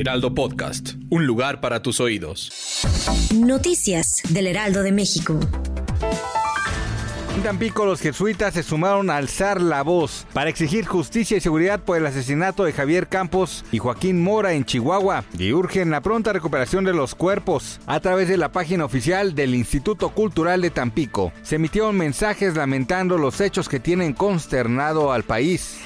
Heraldo Podcast. Un lugar para tus oídos. Noticias del Heraldo de México. En Tampico, los jesuitas se sumaron a alzar la voz para exigir justicia y seguridad por el asesinato de Javier Campos y Joaquín Mora en Chihuahua y urgen la pronta recuperación de los cuerpos. A través de la página oficial del Instituto Cultural de Tampico, se emitieron mensajes lamentando los hechos que tienen consternado al país.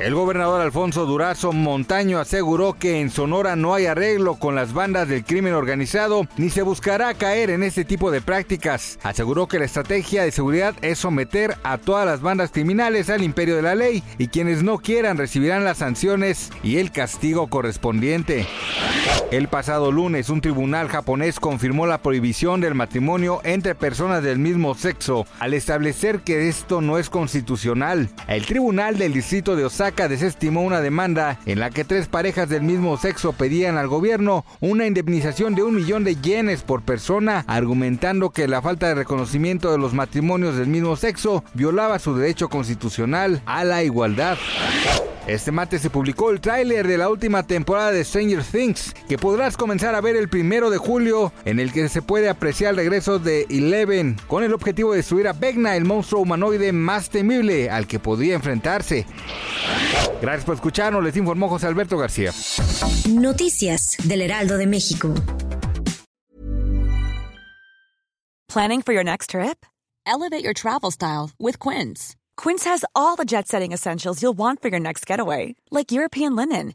El gobernador Alfonso Durazo Montaño aseguró que en Sonora no hay arreglo con las bandas del crimen organizado ni se buscará caer en este tipo de prácticas. Aseguró que la estrategia de seguridad es someter a todas las bandas criminales al imperio de la ley y quienes no quieran recibirán las sanciones y el castigo correspondiente. El pasado lunes un tribunal japonés confirmó la prohibición del matrimonio entre personas del mismo sexo al establecer que esto no es constitucional. El tribunal del distrito de Osaka desestimó una demanda en la que tres parejas del mismo sexo pedían al gobierno una indemnización de un millón de yenes por persona, argumentando que la falta de reconocimiento de los matrimonios del mismo sexo violaba su derecho constitucional a la igualdad. Este martes se publicó el tráiler de la última temporada de Stranger Things, que podrás comenzar a ver el primero de julio, en el que se puede apreciar el regreso de Eleven, con el objetivo de destruir a Vecna, el monstruo humanoide más temible al que podría enfrentarse. Gracias por escucharnos, les informó José Alberto García. Noticias del Heraldo de México. Planning for your next trip? Elevate your travel style with Quince. Quince has all the jet setting essentials you'll want for your next getaway, like European linen,